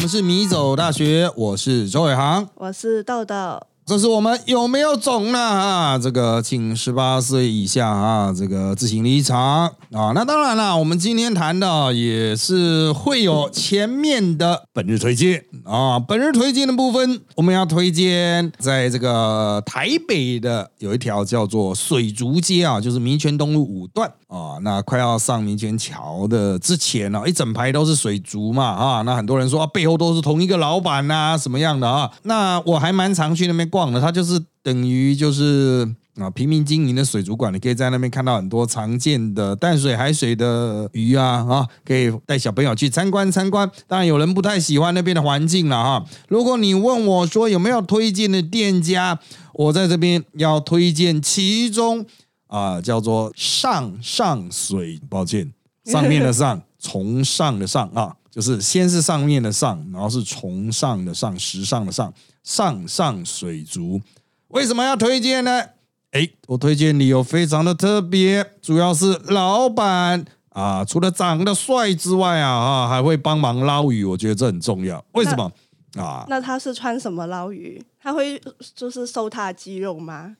们是米走大学，我是周伟航，我是豆豆。这是我们有没有种呢？啊，这个请十八岁以下啊，这个自行离场啊。那当然了，我们今天谈的也是会有前面的本日推荐啊。本日推荐的部分，我们要推荐在这个台北的有一条叫做水竹街啊，就是民权东路五段啊。那快要上民权桥的之前呢，一整排都是水竹嘛啊。那很多人说啊背后都是同一个老板呐，什么样的啊？那我还蛮常去那边逛。的，它就是等于就是啊，平民经营的水族馆，你可以在那边看到很多常见的淡水海水的鱼啊啊，可以带小朋友去参观参观。当然有人不太喜欢那边的环境了哈。如果你问我说有没有推荐的店家，我在这边要推荐其中啊，叫做上上水，抱歉，上面的上，从上的上啊，就是先是上面的上，然后是从上的上，时尚的上。上上水族为什么要推荐呢？哎，我推荐理由非常的特别，主要是老板啊，除了长得帅之外啊，啊，还会帮忙捞鱼，我觉得这很重要。为什么啊？那他是穿什么捞鱼？他会就是收他的肌肉吗？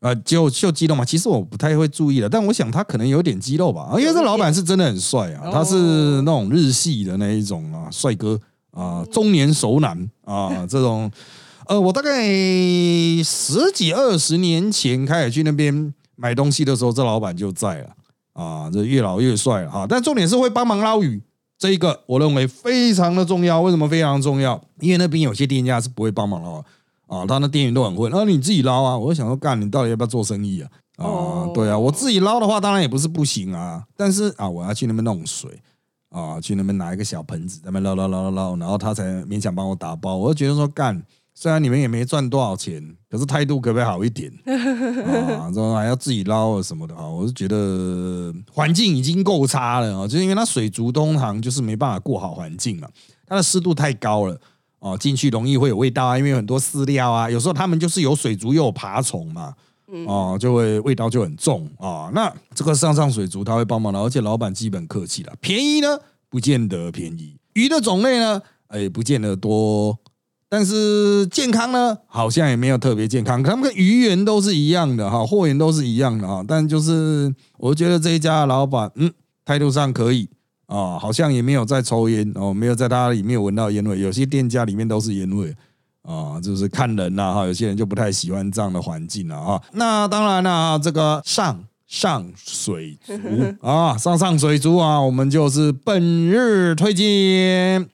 呃，就秀肌肉嘛。其实我不太会注意了，但我想他可能有点肌肉吧，因为这老板是真的很帅啊，他是那种日系的那一种啊，帅哥啊，中年熟男啊，这种。呃，我大概十几二十年前开始去那边买东西的时候，这老板就在了啊，这越老越帅哈。但重点是会帮忙捞鱼，这一个我认为非常的重要。为什么非常重要？因为那边有些店家是不会帮忙捞啊，他那店员都很混，那你自己捞啊。我就想说，干，你到底要不要做生意啊？啊，对啊，我自己捞的话，当然也不是不行啊。但是啊，我要去那边弄水啊，去那边拿一个小盆子，那边捞捞捞捞捞，然后他才勉强帮我打包。我就觉得说，干。虽然你们也没赚多少钱，可是态度可不可以好一点 啊？后还要自己捞什么的啊？我是觉得环境已经够差了啊，就是因为它水族通常就是没办法过好环境嘛，它的湿度太高了哦，进去容易会有味道啊，因为有很多饲料啊，有时候他们就是有水族又有爬虫嘛，哦，就会味道就很重啊。那这个上上水族他会帮忙的，而且老板基本客气了，便宜呢不见得便宜，鱼的种类呢哎不见得多。但是健康呢，好像也没有特别健康。他们跟鱼源都是一样的哈，货源都是一样的哈。但就是我觉得这一家老板，嗯，态度上可以啊，好像也没有在抽烟哦，没有在他里面闻到烟味。有些店家里面都是烟味啊，就是看人呐哈。有些人就不太喜欢这样的环境了哈。那当然了，这个上上水族啊，上上水族啊，我们就是本日推荐。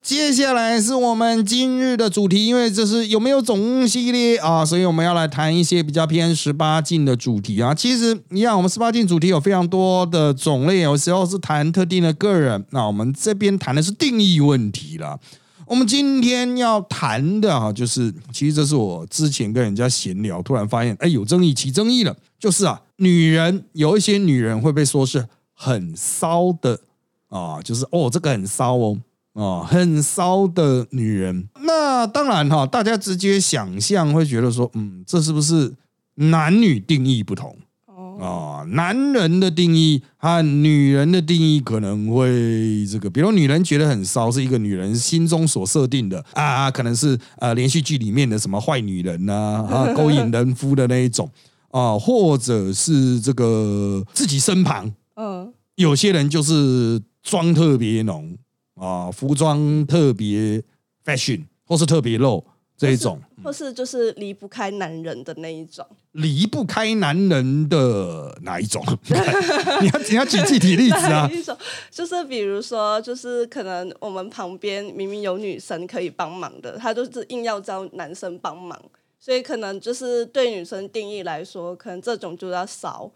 接下来是我们今日的主题，因为这是有没有种系列啊，所以我们要来谈一些比较偏十八禁的主题啊。其实一样，我们十八禁主题有非常多的种类，有时候是谈特定的个人，那我们这边谈的是定义问题了。我们今天要谈的啊，就是其实这是我之前跟人家闲聊，突然发现，哎，有争议，起争议了。就是啊，女人有一些女人会被说是很骚的啊，就是哦，这个很骚哦。哦，很骚的女人，那当然哈，大家直接想象会觉得说，嗯，这是不是男女定义不同？哦，男人的定义和女人的定义可能会这个，比如女人觉得很骚，是一个女人心中所设定的啊，可能是呃连续剧里面的什么坏女人呐，啊 勾引人夫的那一种啊，或者是这个自己身旁，嗯，有些人就是妆特别浓。啊，服装特别 fashion，或是特别露这一种，或是就是离不开男人的那一种，离不开男人的哪一种？你要你要举具体例子啊？一种就是比如说，就是可能我们旁边明明有女生可以帮忙的，他就是硬要招男生帮忙，所以可能就是对女生定义来说，可能这种就要少。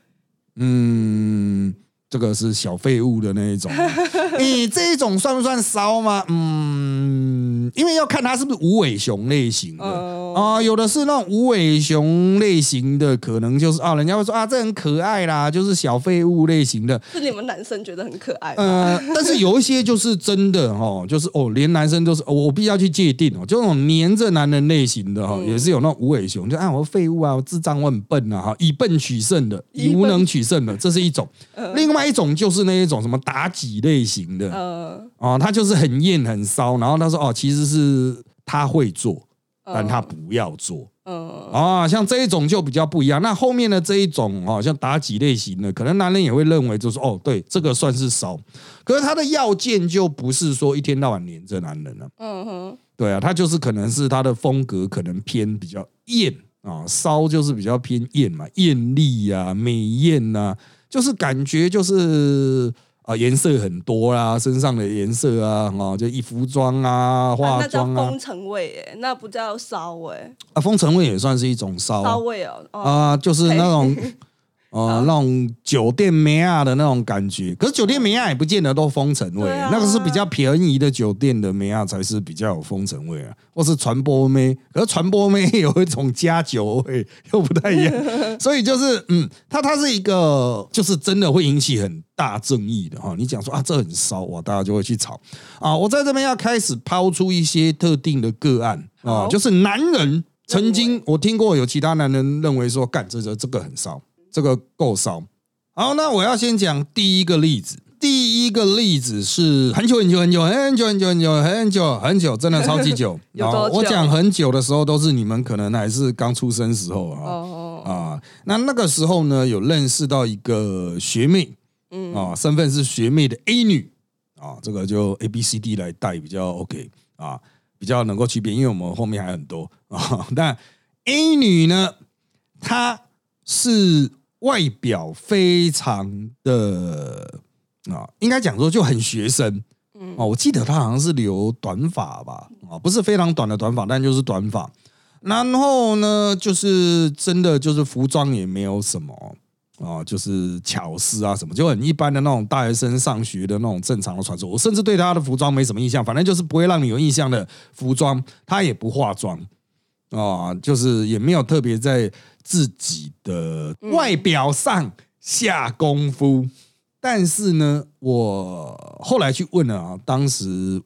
嗯。这个是小废物的那一种，你这一种算不算骚吗？嗯，因为要看他是不是无尾熊类型的啊，有的是那种无尾熊类型的，可能就是啊，人家会说啊，这很可爱啦，就是小废物类型的，是你们男生觉得很可爱。呃，但是有一些就是真的哦，就是哦，连男生都是，我必须要去界定哦，就那种黏着男人类型的哈，也是有那种无尾熊，就啊，我废物啊，我智障，我很笨啊，哈，以笨取胜的，以无能取胜的，这是一种。另外。一种就是那一种什么妲己类型的，哦，他就是很艳很骚，然后他说哦，其实是他会做，但他不要做。嗯啊，像这一种就比较不一样。那后面的这一种哦，像妲己类型的，可能男人也会认为就是哦，对，这个算是骚。可是他的要件就不是说一天到晚黏着男人了。嗯哼，对啊，他就是可能是他的风格可能偏比较艳啊，骚就是比较偏艳嘛，艳丽呀、美艳呐、就是感觉就是啊颜色很多啦，身上的颜色啊，哦，就一服装啊、啊化那叫妆啊。风，尘味哎，那不叫骚哎，啊，风尘味也算是一种骚啊骚味哦。哦，啊，就是那种 呃那种酒店梅亚的那种感觉。可是酒店梅亚也不见得都风尘味，啊那个是比较便宜的酒店的梅亚才是比较有风尘味啊，或是传播妹。可是传播妹有一种加酒味，又不太一样。所以就是嗯，它它是一个就是真的会引起很大争议的哈。你讲说啊这很骚哇，大家就会去吵啊。我在这边要开始抛出一些特定的个案啊，就是男人。曾经我听过有其他男人认为说，干这这这个很骚，这个够少。好，那我要先讲第一个例子。第一个例子是很久很久很久很久很久很久很久很久，真的超级久。有多久啊我讲很久的时候，都是你们可能还是刚出生时候啊。哦哦，啊，那那个时候呢，有认识到一个学妹嗯啊，身份是学妹的 A 女啊，这个就 A B C D 来带比较 OK 啊，比较能够区别，因为我们后面还很多啊。但 A 女呢，她是外表非常的啊，应该讲说就很学生。嗯哦，我记得他好像是留短发吧，啊，不是非常短的短发，但就是短发。然后呢，就是真的就是服装也没有什么啊，就是巧思啊什么，就很一般的那种大学生上学的那种正常的穿着。我甚至对他的服装没什么印象，反正就是不会让你有印象的服装。他也不化妆啊，就是也没有特别在自己的外表上下功夫。但是呢，我后来去问了啊，当时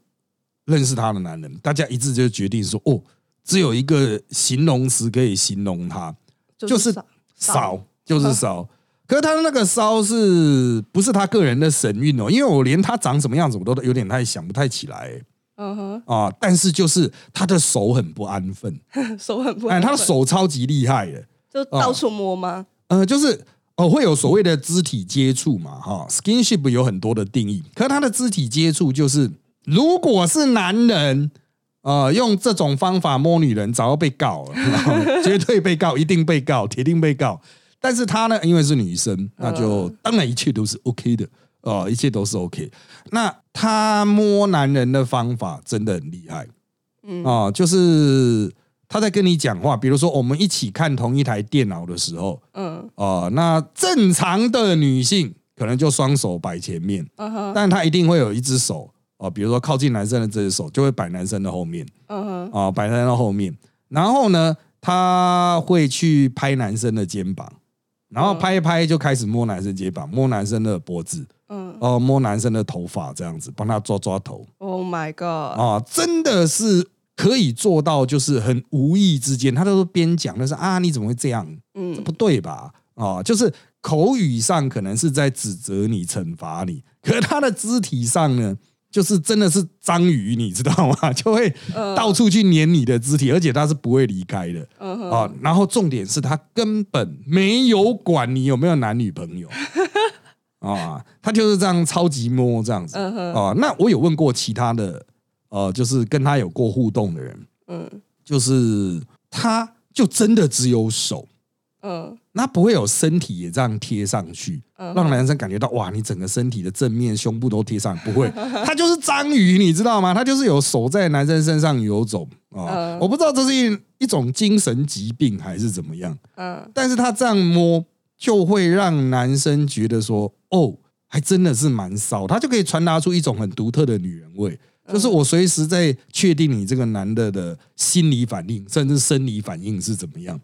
认识他的男人，大家一致就决定说，哦，只有一个形容词可以形容他，就是骚骚，就是骚。可是他的那个骚是不是他个人的神韵哦？因为我连他长什么样子我都有点太想不太起来嗯哼，啊。但是就是他的手很不安分，手很不哎，安分，他的手超级厉害的，就到处摸吗？呃，就是哦，会有所谓的肢体接触嘛，哈，skinship 有很多的定义，可是他的肢体接触就是，如果是男人。呃，用这种方法摸女人，早要被告了，绝对被告，一定被告，铁定被告。但是她呢，因为是女生，那就当然一切都是 OK 的，哦、一切都是 OK。那她摸男人的方法真的很厉害，嗯啊、就是她在跟你讲话，比如说我们一起看同一台电脑的时候，嗯。啊，那正常的女性可能就双手摆前面，嗯哼。但她一定会有一只手哦、比如说靠近男生的这只手就会摆男生的后面嗯哼。啊，摆男生的后面，然后呢，她会去拍男生的肩膀，然后拍一拍就开始摸男生肩膀，摸男生的脖子，嗯。哦、摸男生的头发，这样子帮他抓抓头，Oh my god，啊，真的是可以做到，就是很无意之间，他都是边讲，但是啊，你怎么会这样？这嗯不对吧？啊，就是口语上可能是在指责你、惩罚你，可是他的肢体上呢，就是真的是章鱼，你知道吗？就会到处去黏你的肢体，而且他是不会离开的啊。然后重点是他根本没有管你有没有男女朋友 啊，他就是这样超级摸这样子啊。那我有问过其他的呃，就是跟他有过互动的人，嗯就是他就真的只有手。嗯那不会有身体也这样贴上去，嗯让男生感觉到哇，你整个身体的正面、胸部都贴上，不会，他就是章鱼，你知道吗？他就是有手在男生身上游走啊，嗯我不知道这是一一种精神疾病还是怎么样，嗯但是他这样摸就会让男生觉得说，哦，还真的是蛮骚，他就可以传达出一种很独特的女人味。就是我随时在确定你这个男的的心理反应，甚至生理反应是怎么样。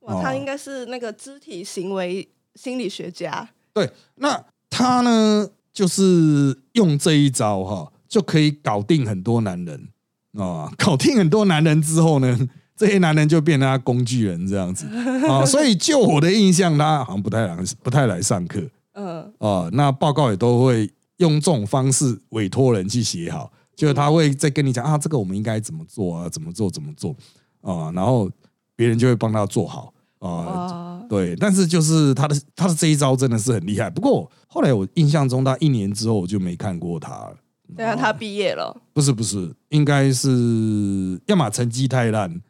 哇，他哦。应该是那个肢体行为心理学家，对，那他呢，就是用这一招哈，就可以搞定很多男人啊、搞定很多男人之后呢，这些男人就变成他工具人这样子。啊、所以就我的印象，他好像不太来不太来上课嗯。啊、那报告也都会用这种方式委托人去写好，就是他会再跟你讲啊，这个我们应该怎么做啊，怎么做怎么做啊，然后别人就会帮他做好啊。哦，对，但是就是他的他的这一招真的是很厉害。不过后来我印象中，他一年之后我就没看过他了。对啊，他毕业了，不是不是，应该是要么成绩太烂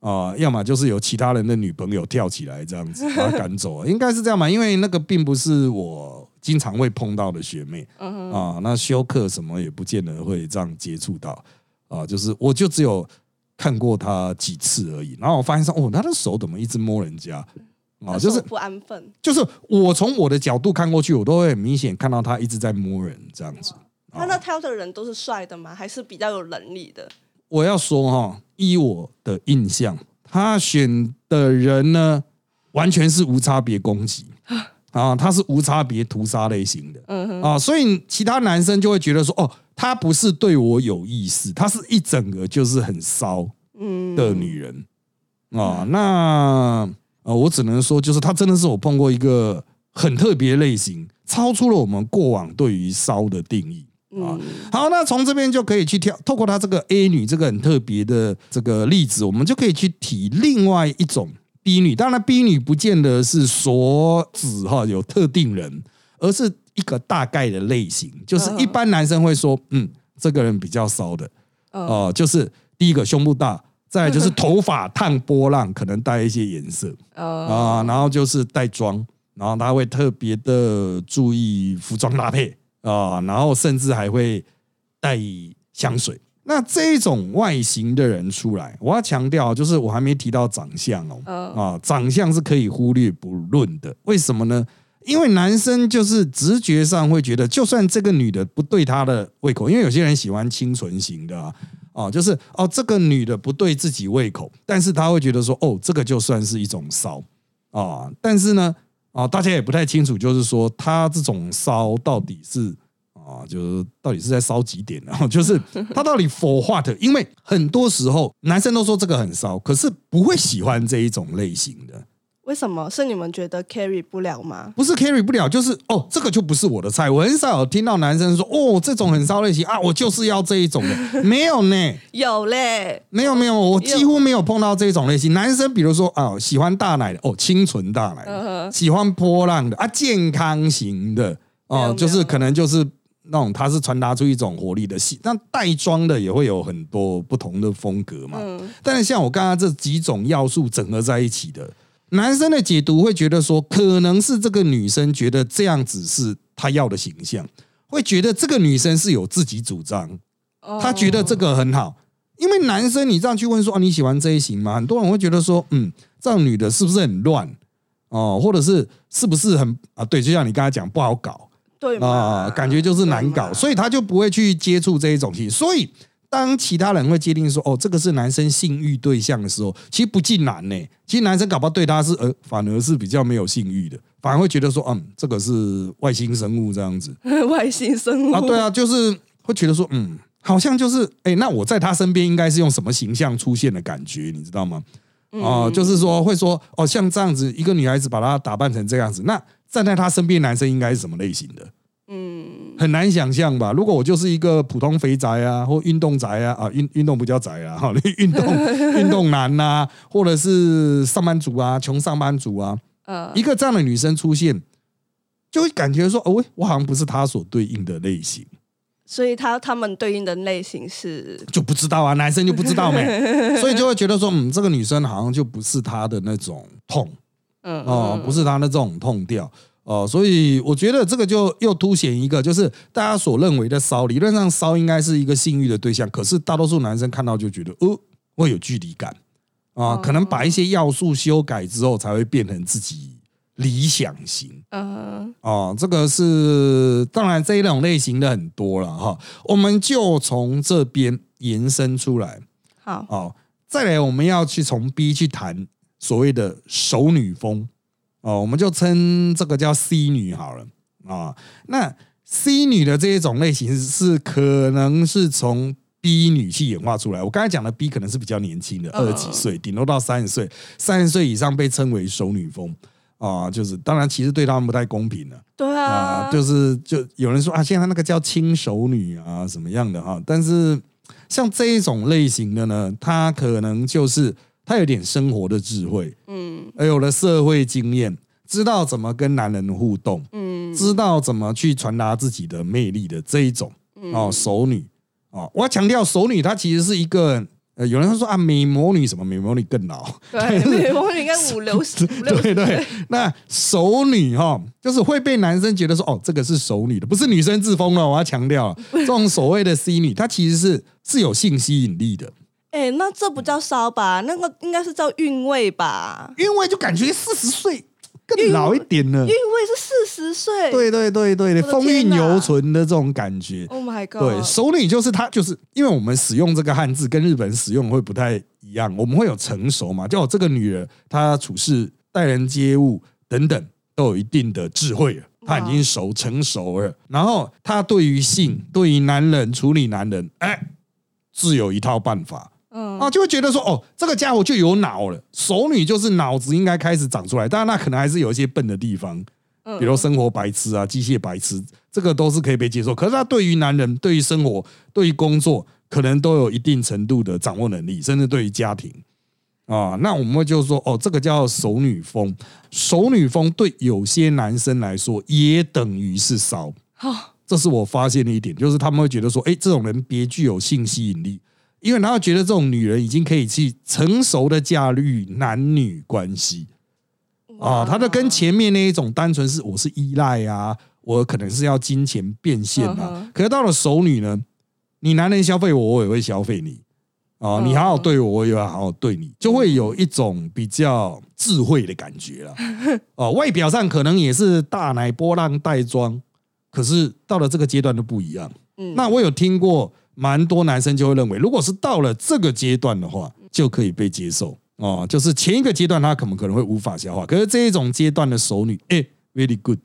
啊、要么就是有其他人的女朋友跳起来这样子把他赶走，应该是这样嘛？因为那个并不是我经常会碰到的学妹啊，那修课什么也不见得会这样接触到啊，就是我就只有看过她几次而已，然后我发现说，哦，她的手怎么一直摸人家啊？就是不安分，就是我从我的角度看过去，我都会很明显看到她一直在摸人这样子。他那挑的人都是帅的吗？还是比较有能力的？我要说哈，依我的印象，他选的人呢，完全是无差别攻击啊，他是无差别屠杀类型的。嗯哼，啊，所以其他男生就会觉得说，哦，他不是对我有意思，他是一整个就是很骚嗯。的女人。啊。那呃，我只能说，就是她真的是我碰过一个很特别类型，超出了我们过往对于骚的定义。啊嗯，好，那从这边就可以去跳，透过她这个 A 女这个很特别的这个例子，我们就可以去提另外一种 B 女。当然，B 女不见得是所指哈有特定人，而是一个大概的类型，就是一般男生会说，嗯，这个人比较骚的嗯哦、就是第一个胸部大，再来就是 头发烫波浪，可能带一些颜色呃，啊，然后就是带妆，然后他会特别的注意服装搭配啊，然后甚至还会带香水。那这种外形的人出来，我要强调，就是我还没提到长相哦，嗯啊，长相是可以忽略不论的。为什么呢？因为男生就是直觉上会觉得，就算这个女的不对他的胃口，因为有些人喜欢清纯型的啊，哦，就是哦，这个女的不对自己胃口，但是他会觉得说，哦，这个就算是一种骚啊。但是呢，啊，大家也不太清楚，就是说他这种骚到底是啊，就是到底是在烧几点呢？就是他到底 for what？因为很多时候男生都说这个很骚，可是不会喜欢这一种类型的。为什么是你们觉得 carry 不了吗？不是 carry 不了，就是哦，这个就不是我的菜。我很少有听到男生说哦，这种很骚类型啊，我就是要这一种的，没有呢，有嘞，没有没有，我几乎没有碰到这种类型。男生比如说啊，喜欢大奶的哦，清纯大奶喜欢波浪的啊，健康型的哦，就是可能就是那种他是传达出一种活力的戏。那带妆的也会有很多不同的风格嘛。嗯但是像我刚刚这几种要素整合在一起的，男生的解读会觉得说，可能是这个女生觉得这样子是她要的形象，会觉得这个女生是有自己主张，哦她觉得这个很好。因为男生你这样去问说啊，你喜欢这一型吗？很多人会觉得说，嗯，这样女的是不是很乱哦，或者是是不是很啊？对，就像你刚才讲不好搞对嘛啊，感觉就是难搞，所以他就不会去接触这一种戏。所以当其他人会界定说，哦，这个是男生性欲对象的时候，其实不尽然呢。其实男生搞不好对他是呃，反而是比较没有性欲的，反而会觉得说，嗯，这个是外星生物这样子。外星生物啊，对啊，就是会觉得说，嗯，好像就是，哎、那我在他身边应该是用什么形象出现的感觉，你知道吗？哦、就是说会说，哦，像这样子一个女孩子把她打扮成这样子，那站在他身边男生应该是什么类型的？嗯，很难想象吧？如果我就是一个普通肥宅啊，或运动宅啊，啊，运运动不叫宅啊，哈，运动 运动男呐、或者是上班族啊，穷上班族啊，呃一个这样的女生出现，就会感觉说，哦，喂，我好像不是她所对应的类型。所以他他们对应的类型是就不知道啊，男生就不知道没，所以就会觉得说，嗯，这个女生好像就不是他的那种痛嗯哦，不是他的这种痛调。哦，所以我觉得这个就又凸显一个，就是大家所认为的骚，理论上骚应该是一个性欲的对象，可是大多数男生看到就觉得，哦，会有距离感。啊，可能把一些要素修改之后，才会变成自己理想型。嗯。哦，这个是当然这一种类型的很多了哈，我们就从这边延伸出来。好。哦。再来，我们要去从 B 去谈所谓的熟女风。哦，我们就称这个叫 C 女好了。啊、那 C 女的这一种类型是可能是从 B 女去演化出来。我刚才讲的 B 可能是比较年轻的，嗯。二十几岁，顶多到三十岁，三十岁以上被称为熟女风。啊，就是当然其实对他们不太公平了。对啊，啊，就是就有人说啊，现在那个叫轻熟女啊什么样的哈，但是像这一种类型的呢，她可能就是她有点生活的智慧，嗯而有了社会经验，知道怎么跟男人互动，嗯知道怎么去传达自己的魅力的这一种嗯哦，熟女。哦，我要强调熟女，她其实是一个呃，有人会说啊，美魔女什么美魔女更老，对，美魔女应该五六十 五六十对对，那熟女哈、就是会被男生觉得说哦，这个是熟女的，不是女生自封了。我要强调，这种所谓的 C 女，她其实是是有性吸引力的，哎、那这不叫骚吧？那个应该是叫韵味吧？韵味就感觉四十岁更老一点了韵。味是四十岁。对对对对对，风韵犹存的这种感觉。，Oh my god！对，熟女就是她，就是因为我们使用这个汉字跟日本使用会不太一样，我们会有成熟嘛，就有这个女人她处事、待人接物等等都有一定的智慧了，她已经熟成熟了。然后她对于性、对于男人处理男人，哎，自有一套办法。嗯啊，就会觉得说，哦，这个家伙就有脑了。熟女就是脑子应该开始长出来，当然那可能还是有一些笨的地方，嗯比如生活白痴啊、机械白痴，这个都是可以被接受。可是他对于男人、对于生活、对于工作，可能都有一定程度的掌握能力，甚至对于家庭啊，那我们会就说，哦，这个叫熟女风。熟女风对有些男生来说，也等于是骚。好，这是我发现的一点，就是他们会觉得说，哎，这种人别具有性吸引力，因为他会觉得这种女人已经可以去成熟的驾驭男女关系啊，他的跟前面那一种单纯是我是依赖啊，我可能是要金钱变现啊可是到了熟女呢，你男人消费我，我也会消费你。啊，你好好对我，我也要好好对你，就会有一种比较智慧的感觉了。哦，外表上可能也是大奶波浪带妆，可是到了这个阶段都不一样。嗯那我有听过蛮多男生就会认为，如果是到了这个阶段的话，就可以被接受哦。就是前一个阶段他可能可能会无法消化，可是这一种阶段的熟女，哎、r e a l l y good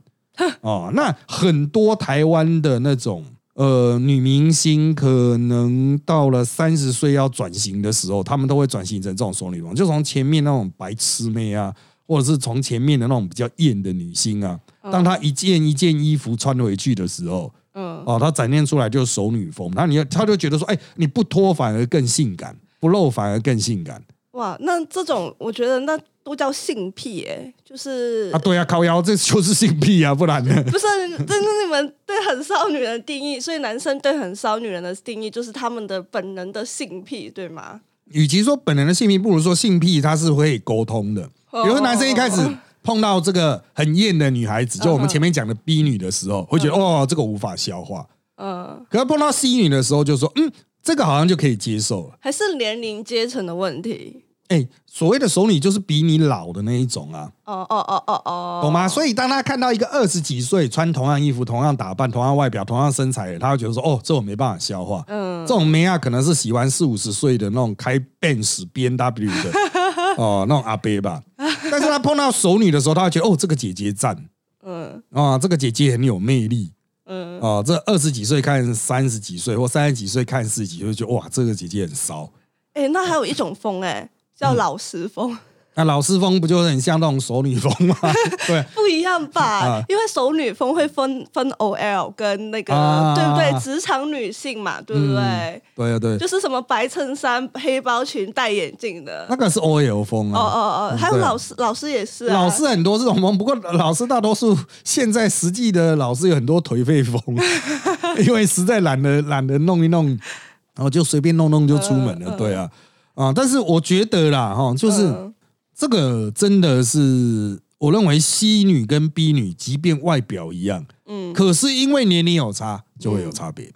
哦。那很多台湾的那种呃女明星，可能到了三十岁要转型的时候，他们都会转型成这种熟女风，就从前面那种白痴妹啊。或者是从前面的那种比较艳的女星啊，当她一件一件衣服穿回去的时候，嗯，哦，他展现出来就是熟女风，那你他就觉得说，哎，你不脱反而更性感，不露反而更性感哇，那这种我觉得那都叫性癖哎、就是啊！对啊，靠腰这就是性癖啊，不然呢？不是，这是你们对很骚女人的定义，所以男生对很骚女人的定义就是他们的本能的性癖，对吗？与其说本能的性癖，不如说性癖，它是会沟通的。比如说男生一开始碰到这个很艳的女孩子，就我们前面讲的 B 女的时候，会觉得哦，这个无法消化。嗯，可是碰到 C 女的时候，就说嗯，这个好像就可以接受了。还是年龄阶层的问题。哎，所谓的熟女就是比你老的那一种啊。哦哦哦哦哦，懂吗？所以当他看到一个二十几岁穿同样衣服、同样打扮、同样外表、同样身材的，他会觉得说：“哦，这我没办法消化。”嗯这种妹啊，可能是喜欢四五十岁的那种开 Benz、B N W 的 哦，那种阿伯吧。他碰到熟女的时候，他会觉得：“哦，这个姐姐赞嗯啊，这个姐姐很有魅力嗯，啊。”这二十几岁看三十几岁，或三十几岁看四十几岁，就觉得哇，这个姐姐很骚。哎、那还有一种风哎、叫老实风，那老师风不就很像那种熟女风吗？对。不一样吧？啊因为熟女风会分分 OL 跟那个、啊对不对？职场女性嘛，对不对？对啊，对，就是什么白衬衫、黑包裙、戴眼镜的。那个是 OL 风啊。哦哦哦，还有老师，老师也是、啊，老师很多这种风，不过老师大多数现在实际的老师有很多颓废风，因为实在懒得懒得弄一弄，然后就随便弄弄就出门了，对啊啊！但是我觉得啦，哈，就是嗯这个真的是，我认为 C 女跟 B 女，即便外表一样，嗯。可是因为年龄有差，就会有差别。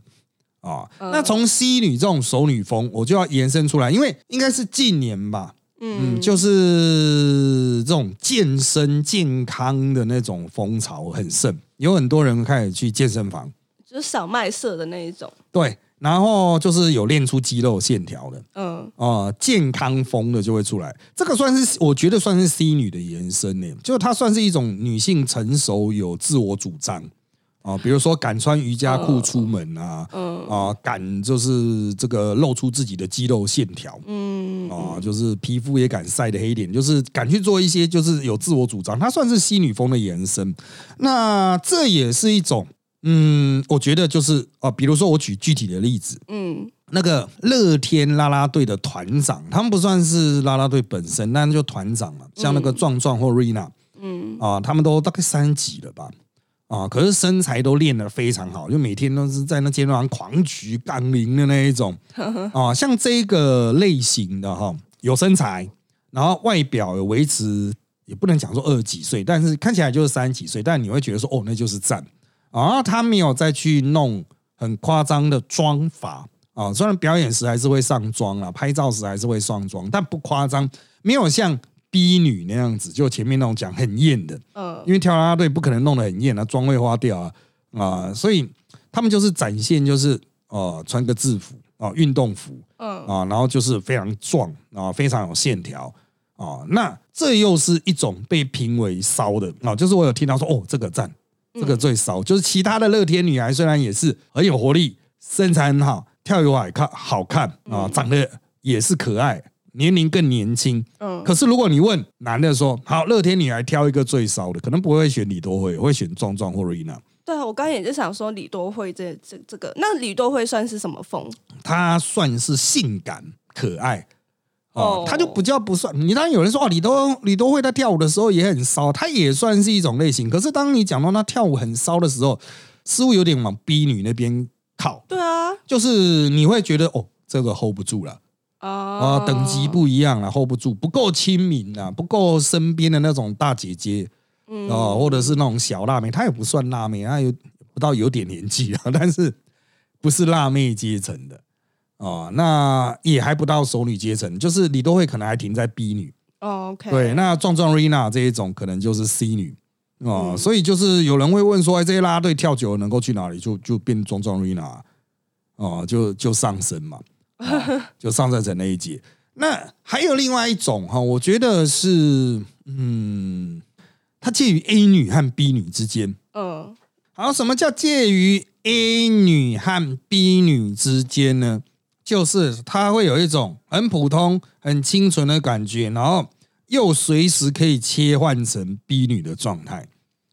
啊，嗯。那从 C 女这种熟女风，我就要延伸出来，因为应该是近年吧，嗯，就是这种健身健康的那种风潮很盛，有很多人开始去健身房，就是小麦色的那一种，对，然后就是有练出肌肉线条的，嗯。啊、健康风的就会出来。这个算是我觉得算是 C 女的延伸呢，就它算是一种女性成熟有自我主张。啊、比如说敢穿瑜伽裤出门啊，嗯。啊、敢就是这个露出自己的肌肉线条，嗯嗯啊，就是皮肤也敢晒的黑一点，就是敢去做一些就是有自我主张，它算是 C 女风的延伸。那这也是一种，嗯，我觉得就是啊，比如说我举具体的例子，嗯那个乐天啦啦队的团长，他们不算是啦啦队本身，但就团长嘛，像那个壮壮或瑞娜嗯啊，他们都大概三级了吧。啊，可是身材都练得非常好，就每天都是在那街道上狂举杠铃的那一种啊。像这个类型的哈，有身材，然后外表有维持，也不能讲说二十几岁，但是看起来就是三十几岁，但你会觉得说哦，那就是赞啊。他没有再去弄很夸张的妆法啊，虽然表演时还是会上妆啊，拍照时还是会上妆，但不夸张，没有像 B 女那样子，就前面那种讲很艳的。嗯因为跳啦啦队不可能弄得很艳啊，妆会花掉啊啊、所以他们就是展现就是呃穿个制服啊、运动服嗯啊、然后就是非常壮啊、非常有线条啊、那这又是一种被评为骚的啊、就是我有听到说哦这个赞，这个最骚，就是其他的乐天女孩虽然也是很有活力，身材很好，跳舞还看好看啊、长得也是可爱。年龄更年轻，嗯可是如果你问男的说，好，乐天女孩挑一个最骚的，可能不会选李多惠，会选壮壮或瑞娜。对啊，我刚才也就想说李多惠这这这个，那李多惠算是什么风？她算是性感可爱哦哦，她就不叫不算。你当然有人说哦，李多李多惠在跳舞的时候也很骚，她也算是一种类型。可是当你讲到她跳舞很骚的时候，似乎有点往 B 女那边靠，对啊，就是你会觉得哦，这个 hold 不住了。啊啊，等级不一样了，hold 不住，不够亲民啊，不够身边的那种大姐姐嗯啊、或者是那种小辣妹，她也不算辣妹，她有不到有点年纪啊，但是不是辣妹阶层的哦、那也还不到熟女阶层，就是李多惠可能还停在 B 女，哦 OK，对，那壮壮 Rina 这一种可能就是 C 女哦、嗯所以就是有人会问说，哎，这些啦啦队跳久了能够去哪里？就就变壮壮 Rina 哦、就就上升嘛。啊 就上升成那一节。那还有另外一种哈，我觉得是嗯，它介于 A 女和 B 女之间。嗯好，什么叫介于 A 女和 B 女之间呢？就是它会有一种很普通、很清纯的感觉，然后又随时可以切换成 B 女的状态。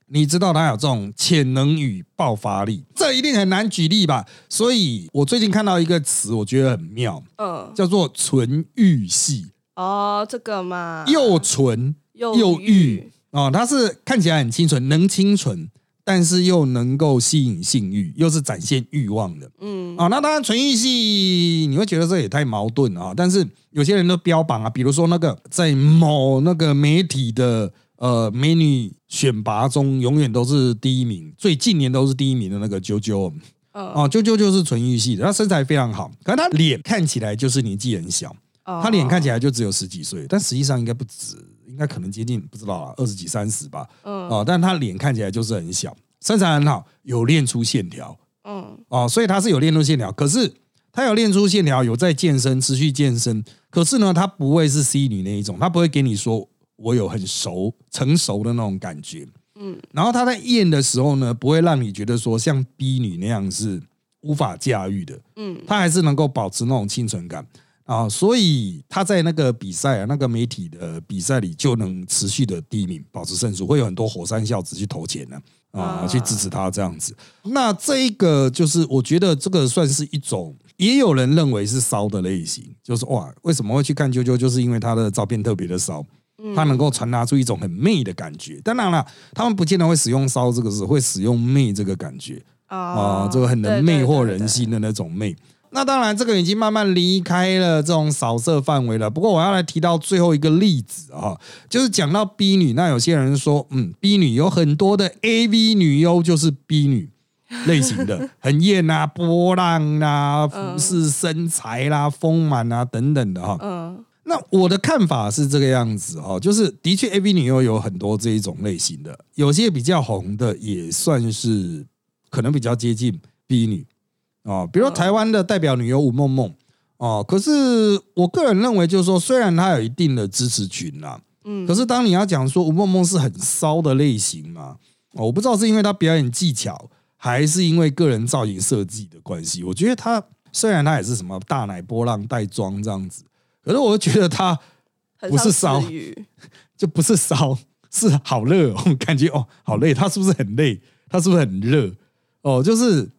你知道她有这种潜能与爆发力，这一定很难举例吧？所以我最近看到一个词，我觉得很妙，嗯，叫做纯欲系，哦，这个嘛，又纯又又欲。哦，它是看起来很清纯，能清纯，但是又能够吸引性欲，又是展现欲望的嗯啊、那当然，纯欲系你会觉得这也太矛盾了啊。但是有些人都标榜啊，比如说那个在某那个媒体的呃美女选拔中，永远都是第一名，最近年都是第一名的那个啾啾嗯哦，啾啾就是纯欲系的，她身材非常好，可是她脸看起来就是年纪很小。哦他脸看起来就只有十几岁，但实际上应该不止，应该可能接近不知道啊，二十几三十吧。嗯哦，但他脸看起来就是很小，身材很好，有练出线条嗯哦，所以他是有练出线条。可是他有练出线条，有在健身，持续健身。可是呢，他不会是 C 女那一种，他不会给你说我有很熟成熟的那种感觉。嗯然后他在验的时候呢，不会让你觉得说像 B 女那样是无法驾驭的。嗯他还是能够保持那种清纯感啊，所以他在那个比赛啊，那个媒体的比赛里就能持续的第一名，保持胜数，会有很多火山孝子去投钱呢啊，啊去支持他这样子。那这一个就是我觉得这个算是一种，也有人认为是骚的类型，就是哇，为什么会去看啾啾？就是因为他的照片特别的骚。他能够传达出一种很媚的感觉，当然了，他们不见得会使用“骚”这个字，会使用“媚”这个感觉。啊、哦，这个很能魅惑人。心的那种魅。那当然，这个已经慢慢离开了这种扫射范围了。不过，我要来提到最后一个例子啊，就是讲到 B 女，那有些人说，嗯，B 女有很多的 AV 女优就是 B 女类型的，很艳啊、波浪啊、服饰、身材啦、丰满啊等等的哈。嗯那我的看法是这个样子哈，就是的确 A V 女优有很多这一种类型的，有些比较红的也算是可能比较接近 B 女哦，比如说台湾的代表女优吴梦梦哦，可是我个人认为就是说，虽然她有一定的支持群啦，嗯，可是当你要讲说吴梦梦是很骚的类型嘛，哦我不知道是因为她表演技巧，还是因为个人造型设计的关系，我觉得她虽然她也是什么大奶波浪带妆这样子。可是我觉得她很不是骚就不是骚，是好热、哦，感觉哦好累，她是不是很累？她是不是很热？哦，就是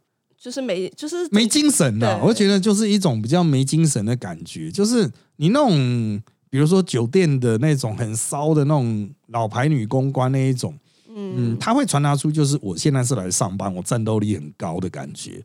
就是没就是没精神呐、对我觉得就是一种比较没精神的感觉，就是你那种，比如说酒店的那种很骚的那种老牌女公关那一种，嗯，他会传达出就是我现在是来上班，我战斗力很高的感觉，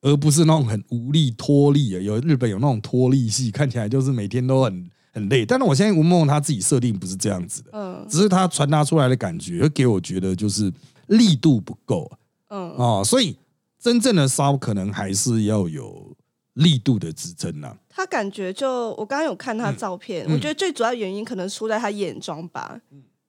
而不是那种很无力脱力的。有日本有那种脱力系，看起来就是每天都很很累。但是我相信吴梦他自己设定不是这样子的，嗯只是他传达出来的感觉，会给我觉得就是力度不够嗯哦，所以真正的骚可能还是要有力度的支撑呐。他感觉就我刚刚有看他照片，嗯我觉得最主要原因可能出在他眼妆吧，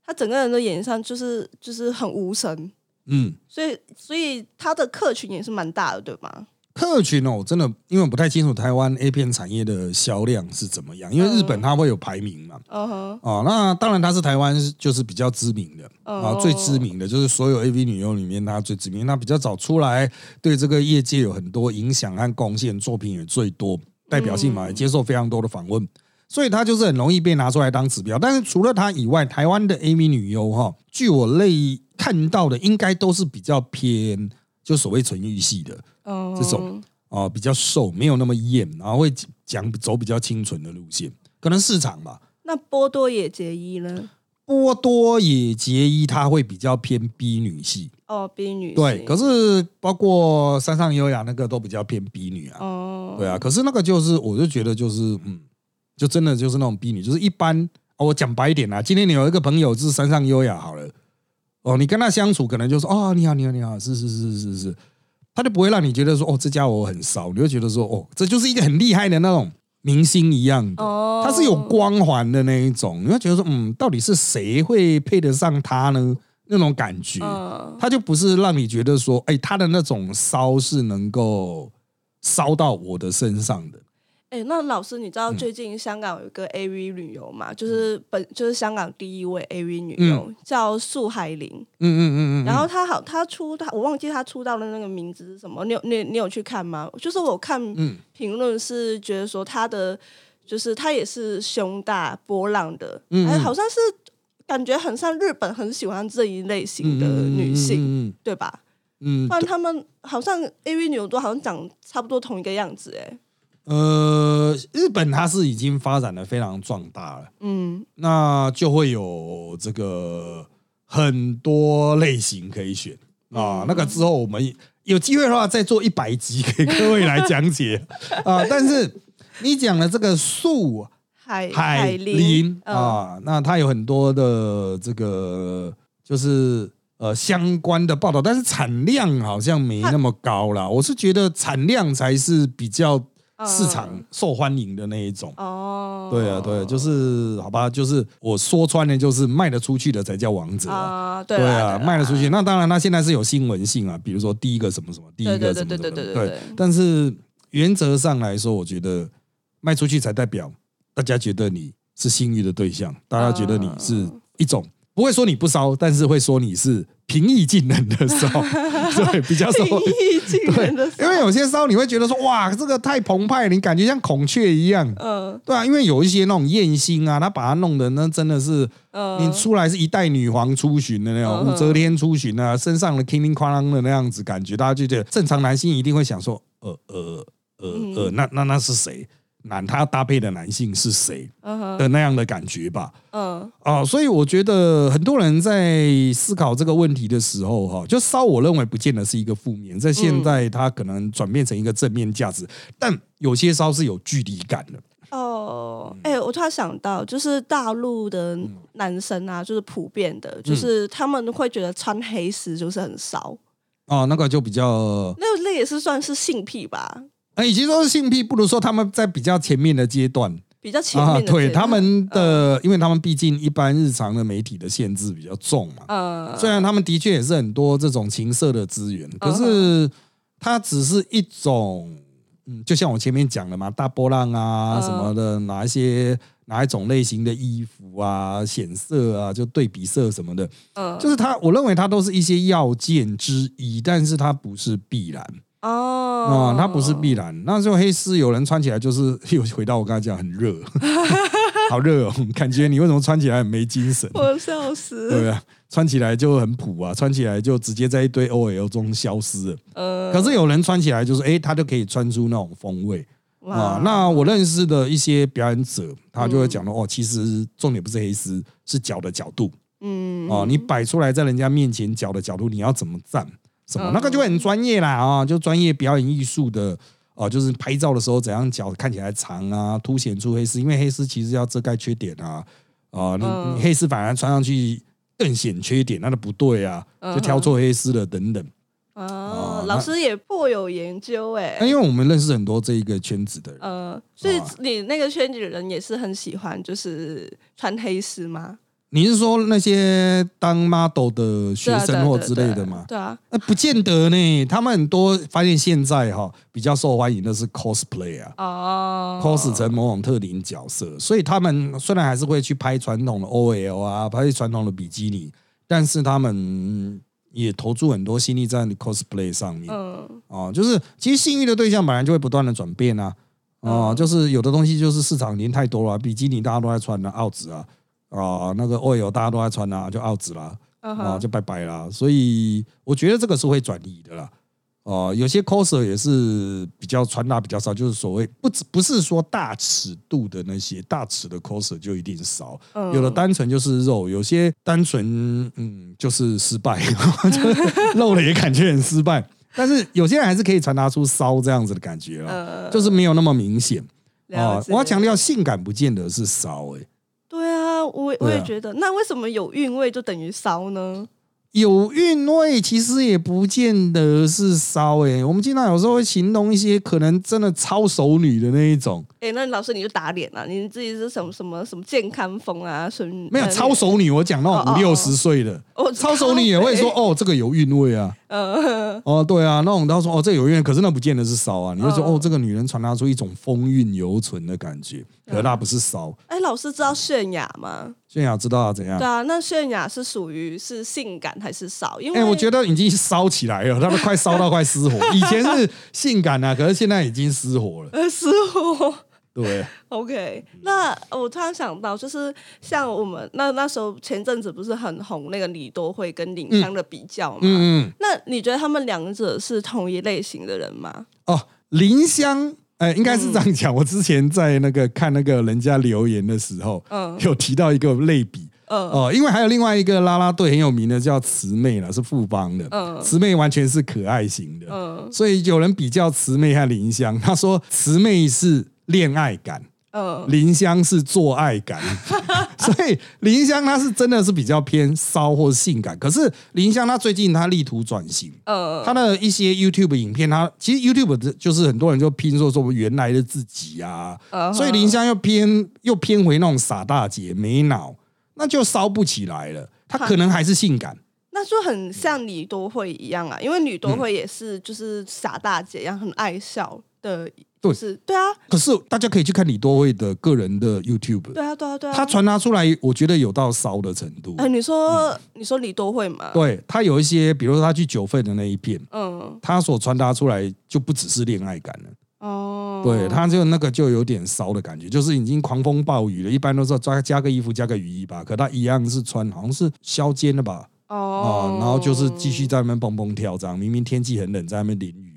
他整个人的眼上就是就是很无神，嗯，所以所以他的客群也是蛮大的，对吗？客群哦，我真的因为我不太清楚台湾 A 片产业的销量是怎么样，因为日本它会有排名嘛。哦，那当然它是台湾就是比较知名的啊，哦最知名的就是所有 AV 女优里面它最知名，它比较早出来，对这个业界有很多影响和贡献，作品也最多，代表性嘛，也接受非常多的访问，所以它就是很容易被拿出来当指标。但是除了它以外，台湾的 AV 女优哈，据我类看到的，应该都是比较偏就所谓纯欲系的。嗯，这种哦，比较瘦，没有那么艳，然后会讲走比较清纯的路线，可能市场吧。那波多野结衣呢？波多野结衣她会比较偏 B 女系，哦，B 女对，可是包括山上优雅那个都比较偏 B 女啊，哦，对啊，可是那个就是我就觉得就是嗯，就真的就是那种 B 女，就是一般、哦、我讲白一点啊，今天你有一个朋友是山上优雅好了，哦，你跟他相处可能就是哦，你好，你好，你好，是是是是是，他就不会让你觉得说哦，这家伙很骚，你会觉得说哦，这就是一个很厉害的那种明星一样的，哦，他是有光环的那一种，你会觉得说嗯，到底是谁会配得上他呢？那种感觉，嗯他就不是让你觉得说，哎，他的那种骚是能够骚到我的身上的。哎、那老师，你知嗯道最近香港有一个 AV 女优嘛？就是本就是香港第一位 AV 女优，叫素海玲。嗯嗯嗯嗯，然后她好，她出她我忘记她出道的那个名字是什么？你有你你有去看吗？就是我看嗯评论是觉得说她的就是她也是胸大波浪的，哎，好像是感觉很像日本很喜欢这一类型的女性，嗯对吧？嗯不然他们好像 AV 女优都好像长差不多同一个样子，哎，呃，日本它是已经发展的非常壮大了，嗯那就会有这个很多类型可以选啊。那个之后我们有机会的话再做一百集给各位来讲解 啊。但是你讲的这个树海海林啊，那它有很多的这个就是呃相关的报道，但是产量好像没那么高啦。我是觉得产量才是比较市场受欢迎的那一种。哦，对啊，对啊，就是好吧，就是我说穿了，就是卖得出去的才叫王者啊。啊，对啊，卖得出去。那当然，那现在是有新闻性啊，比如说第一个什么什么，第一个什么什么，对但是原则上来说，我觉得卖出去才代表大家觉得你是性欲的对象，大家觉得你是一种不会说你不骚，但是会说你是平易近人的骚，对，比较说平易近人的因为有些骚你会觉得说哇，这个太澎湃，你感觉像孔雀一样。嗯。对啊，因为有一些那种艳星啊，他把它弄的那真的是，嗯，你出来是一代女皇出巡的那种，嗯武则天出巡啊，身上的叮叮哐啷的那样子感觉，大家就觉得正常男性一定会想说，呃呃呃呃，那那那是谁？男他搭配的男性是谁的那样的感觉吧？嗯。啊，所以我觉得很多人在思考这个问题的时候，哈，就骚，我认为不见得是一个负面，在现在它可能转变成一个正面价值，但有些骚是有距离感的。哦，哎、我突然想到，就是大陆的男生啊，就是普遍的，就是他们会觉得穿黑丝就是很骚，哦，那个就比较，那那也是算是性癖吧，呃，与其说是性癖，不如说他们在比较前面的阶段。比较前啊，面的、对他，们的，因为他们毕竟一般日常的媒体的限制比较重嘛，嗯，虽然他们的确也是很多这种情色的资源，可是它只是一种，嗯，就像我前面讲的嘛，大波浪啊嗯。什么的，哪一些哪一种类型的衣服啊、显色啊，就对比色什么的，嗯，就是它，我认为它都是一些要件之一，但是它不是必然。哦，啊，它不是必然。那时候黑丝有人穿起来就是又回到我刚才讲很热，好热哦，感觉你为什么穿起来很没精神？我笑死。对啊，穿起来就很普啊，穿起来就直接在一堆 OL 中消失了。呃，可是有人穿起来就是，哎，他就可以穿出那种风味啊哇。那我认识的一些表演者，他就会讲到，哦，其实重点不是黑丝，是脚的角度嗯哦。你摆出来在人家面前脚的角度，你要怎么站，什么嗯那个就会很专业啦啊，就专业表演艺术的。哦，就是拍照的时候怎样脚看起来长啊，凸显出黑丝，因为黑丝其实要遮盖缺点啊，啊，你黑丝反而穿上去更显缺点，那就不对啊，就挑错黑丝了等等。哦哦，老师也颇有研究哎那。因为我们认识很多这一个圈子的人，呃，所以啊你那个圈子的人也是很喜欢，就是穿黑丝吗？你是说那些当 model 的学生或之类的吗？对啊，那，不见得呢，他们很多发现现在哈比较受欢迎的是 cosplay 啊。哦 cos 成某种特定角色，所以他们虽然还是会去拍传统的 OL 啊，拍传统的比基尼，但是他们也投注很多心力在 cosplay 上面。嗯哦，就是其实性欲的对象本来就会不断的转变啊，哦，嗯就是有的东西就是市场已经太多了，比基尼大家都在穿了，奥子啊，啊，那个 oil 大家都在穿啊，就奥子啦，啊，就拜拜啦，所以我觉得这个是会转移的啦。哦，有些 coser 也是比较穿搭比较少，就是所谓不只不是说大尺度的那些大尺的 coser 就一定少，嗯。有的单纯就是肉，有些单纯嗯就是失败，就是露了也感觉很失败。但是有些人还是可以传达出骚这样子的感觉啊，呃。就是没有那么明显。了解。我要强调，性感不见得是骚诶、对啊，我我也觉得，那为什么有韵味就等于骚呢？有韵味其实也不见得是骚诶、我们经常有时候会形容一些可能真的超熟女的那一种，哎，那老师你就打脸了，你自己是什么什么什么健康风啊？什么没有超熟女，我讲那种五六十岁的哦超熟女也会说哦，这个有韵味啊，嗯，哦对啊，那种他说哦这有韵味，可是那不见得是骚啊，你会说嗯哦这个女人传达出一种风韵犹存的感觉，可那不是骚。哎，老师知道泫雅吗？泫雅知道啊怎样对？啊，那泫雅是属于是性感还是骚？因为哎、我觉得已经烧起来了，他们快烧到快失火。以前是性感啊，可是现在已经失火了。呃是我。对，OK，那我突然想到，就是像我们那那时候前阵子不是很红那个李多惠跟林香的比较嘛？嗯嗯，那你觉得他们两者是同一类型的人吗？哦，林香，哎、应该是这样讲。我之前在那个看那个人家留言的时候，嗯有提到一个类比。嗯哦，因为还有另外一个啦啦队很有名的叫慈妹了，是富邦的。嗯慈妹完全是可爱型的，嗯所以有人比较慈妹和林香，他说慈妹是恋爱感，嗯。林香是做爱感，所以林香她是真的是比较偏骚或性感。可是林香她最近她力图转型，嗯。她的一些 YouTube 影片，她其实 YouTube 的就是很多人就拼说说原来的自己啊，嗯。所以林香又偏又偏回那种傻大姐没脑，那就烧不起来了。她可能还是性感，那就很像李多惠一样啊，因为李多惠也是就是傻大姐一样，很爱笑的，对。是对啊，可是大家可以去看李多惠的个人的 YouTube，对啊，对啊，对啊。他传达出来，我觉得有到骚的程度。哎，你说你说李多惠嘛？对他有一些，比如说他去九份的那一片。嗯。他所传达出来就不只是恋爱感了，哦，对，他就那个就有点骚的感觉，就是已经狂风暴雨了，一般都是抓加个衣服加个雨衣吧，可他一样是穿好像是削肩的吧，啊、哦，然后就是继续在那边蹦蹦跳，这样明明天气很冷，在那边淋雨。啊，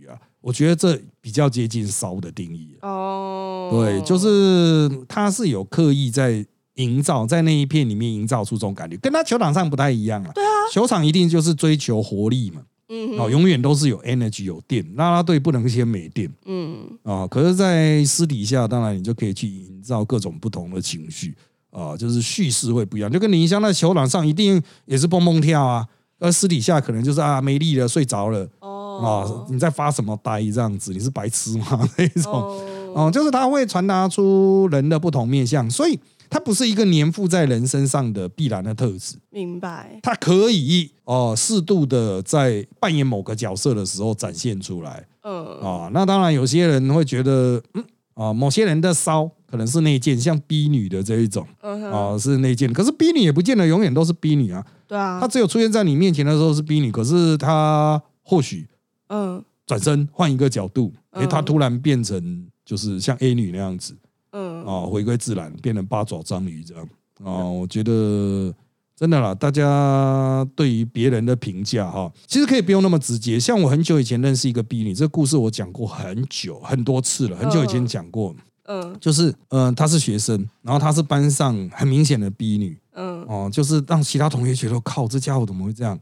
我觉得这比较接近骚的定义，哦，对，就是他是有刻意在营造在那一片里面营造出这种感觉，跟他球场上不太一样了，对啊，球场一定就是追求活力嘛，嗯哦，永远都是有 energy 有电，啦啦队不能先没电。嗯。啊，可是，在私底下，当然你就可以去营造各种不同的情绪。啊，就是叙事会不一样。就跟林香在球场上一定也是蹦蹦跳啊，而私底下可能就是啊没力了，睡着了。啊哦，你在发什么呆这样子？你是白痴吗？那一种。哦。哦，就是他会传达出人的不同面相，所以它不是一个粘附在人身上的必然的特质。明白，它可以哦适度的在扮演某个角色的时候展现出来。嗯。啊，那当然有些人会觉得，嗯啊，某些人的骚可能是内建，像逼女的这一种。嗯是内建，可是逼女也不见得永远都是逼女啊，对啊。她，只有出现在你面前的时候是逼女，可是她或许嗯。转身换一个角度，诶，嗯他突然变成就是像 A 女那样子嗯。哦，回归自然，变成八爪章鱼这样。哦。我觉得真的啦，大家对于别人的评价哈，其实可以不用那么直接。像我很久以前认识一个 B 女，这个故事我讲过很久很多次了，很久以前讲过。嗯。就是呃，她是学生，然后她是班上很明显的 B 女。嗯。哦，就是让其他同学觉得靠，这家伙怎么会这样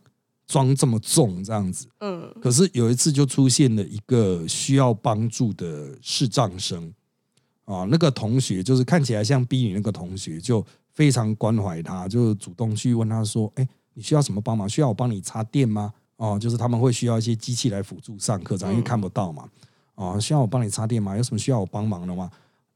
装这么重这样子？嗯可是有一次就出现了一个需要帮助的视障生啊，那个同学就是看起来像 B 女那个同学，就非常关怀他，就主动去问他说：“哎，你需要什么帮忙？需要我帮你插电吗？”哦，就是他们会需要一些机器来辅助上课，这样因为看不到嘛。哦，需要我帮你插电吗？有什么需要我帮忙的吗？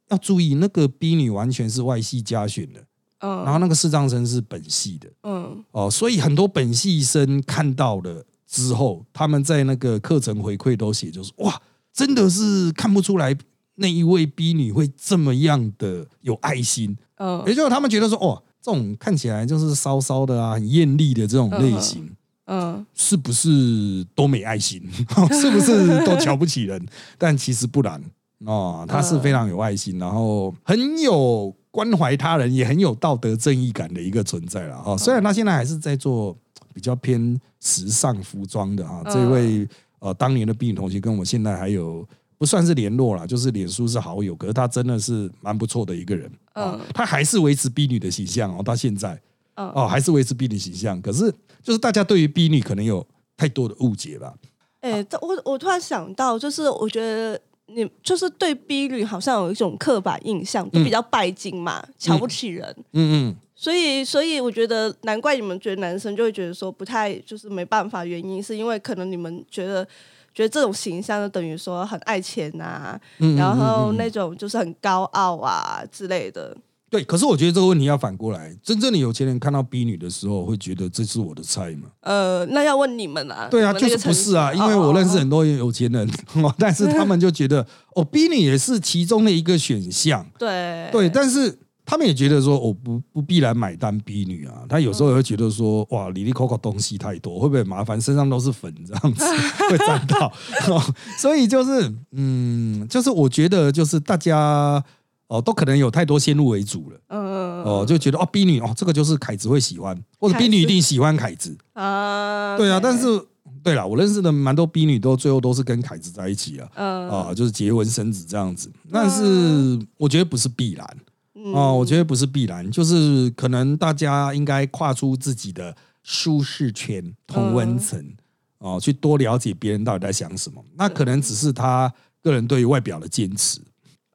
要注意，那个 B 女完全是外系加选的，嗯，然后那个视障生是本系的。嗯。哦，所以很多本系生看到了之后，他们在那个课程回馈都写，就是哇，真的是看不出来那一位 B 女会这么样的有爱心，嗯。也就是他们觉得说，哦，这种看起来就是骚骚的啊，很艳丽的这种类型，嗯。是不是都没爱心？是不是都瞧不起人？但其实不然。哦，他是非常有爱心，然后很有关怀他人，也很有道德正义感的一个存在了哈。虽然他现在还是在做比较偏时尚服装的哈，嗯这位呃当年的 B 女同学跟我现在还有。不算是联络啦，就是脸书是好友，可是他真的是蛮不错的一个人啊嗯，他还是维持 B 女的形象哦，到现在嗯哦，还是维持 B 女形象。可是就是大家对于 B 女可能有太多的误解吧。哎、这我我突然想到，就是我觉得你就是对 B 女好像有一种刻板印象，都比较拜金嘛，瞧不起人。嗯嗯，所以，所以我觉得难怪你们觉得男生就会觉得说不太就是没办法，原因是因为可能你们觉得觉得这种形象就等于说很爱钱呐、嗯嗯然后那种就是很高傲啊之类的。对。可是我觉得这个问题要反过来，真正的有钱人看到 B 女的时候，会觉得这是我的菜吗？呃，那要问你们啊，对啊，就是不是啊？因为我认识很多有钱人，但是他们就觉得哦，B 女也是其中的一个选项。对对，但是他们也觉得说，我不不必然买单 B 女啊。他有时候也会觉得说，哇，里里口口东西太多，会不会麻烦？身上都是粉这样子，会沾到。哦 所以就是，嗯，就是我觉得就是大家哦，都可能有太多先入为主了。嗯哦，就觉得哦，B 女哦，这个就是凯子会喜欢，或者凯 B 女一定喜欢凯子。啊，对啊，但是对了，我认识的蛮多 B 女都最后都是跟凯子在一起啊。嗯啊，就是结婚生子这样子，但是我觉得不是必然嗯哦，我觉得不是必然，就是可能大家应该跨出自己的舒适圈、同温层哦，去多了解别人到底在想什么。那可能只是他个人对于外表的坚持，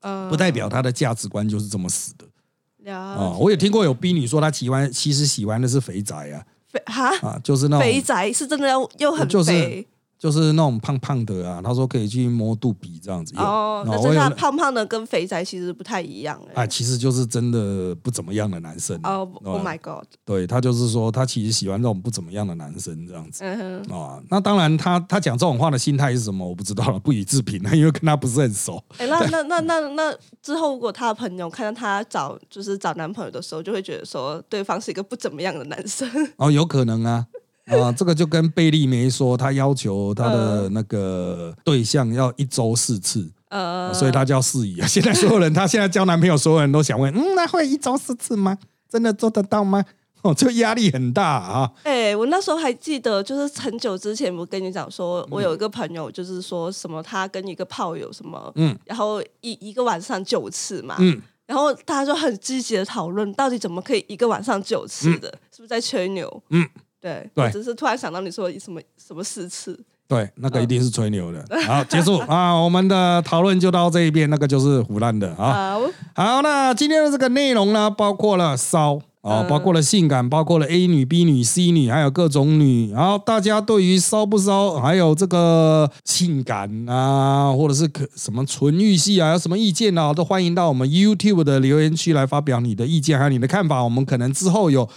嗯不代表他的价值观就是这么死的。啊。解。我也听过有逼女说她喜欢，其实喜欢的是肥宅啊。肥哈？啊，就是那种肥宅是真的要又很就是肥就是那种胖胖的啊，他说可以去摸肚皮这样子。有哦，那真的胖胖的跟肥宅其实不太一样哎啊，。其实就是真的不怎么样的男生哦对，Oh my God，对他就是说，他其实喜欢这种不怎么样的男生这样子嗯哼，啊。那当然他，他讲这种话的心态是什么，我不知道了，不予置评了，因为跟他不是很熟。哎，那那那那那之后，如果他的朋友看到他找就是找男朋友的时候，就会觉得说对方是一个不怎么样的男生。哦，有可能啊。啊，这个就跟贝利梅说，他要求他的那个对象要一周四次，呃，所以他叫四姨啊。现在所有人，他现在交男朋友，所有人都想问，嗯，那会一周四次吗？真的做得到吗？哦，这压力很大啊。哎、我那时候还记得，就是很久之前，我跟你讲嗯说，我有一个朋友，就是说什么他跟一个炮友什么，嗯然后一一个晚上九次嘛，嗯，然后大家就很积极的讨论，到底怎么可以一个晚上九次的，是不是在吹牛？嗯，对，对我只是突然想到你说什么什么四次，对，那个一定是吹牛的。好，结束 啊，我们的讨论就到这一边，那个就是胡乱的啊。好，好，那今天的这个内容呢，包括了骚啊，嗯包括了性感，包括了 A 女、B 女、C 女，还有各种女。然后大家对于骚不骚，还有这个性感啊，或者是可什么纯欲系啊，有什么意见啊，都欢迎到我们 YouTube 的留言区来发表你的意见，还有你的看法。我们可能之后有。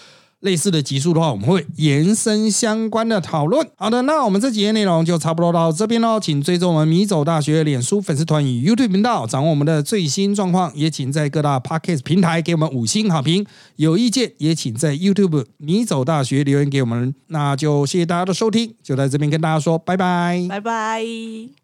类似的集数的话，我们会延伸相关的讨论。好的，那我们这几页内容就差不多到这边喽，请追踪我们米走大学脸书粉丝团与 YouTube 频道，掌握我们的最新状况。也请在各大 Podcast 平台给我们五星好评。有意见也请在 YouTube 米走大学留言给我们。那就谢谢大家的收听，就在这边跟大家说拜拜。拜拜。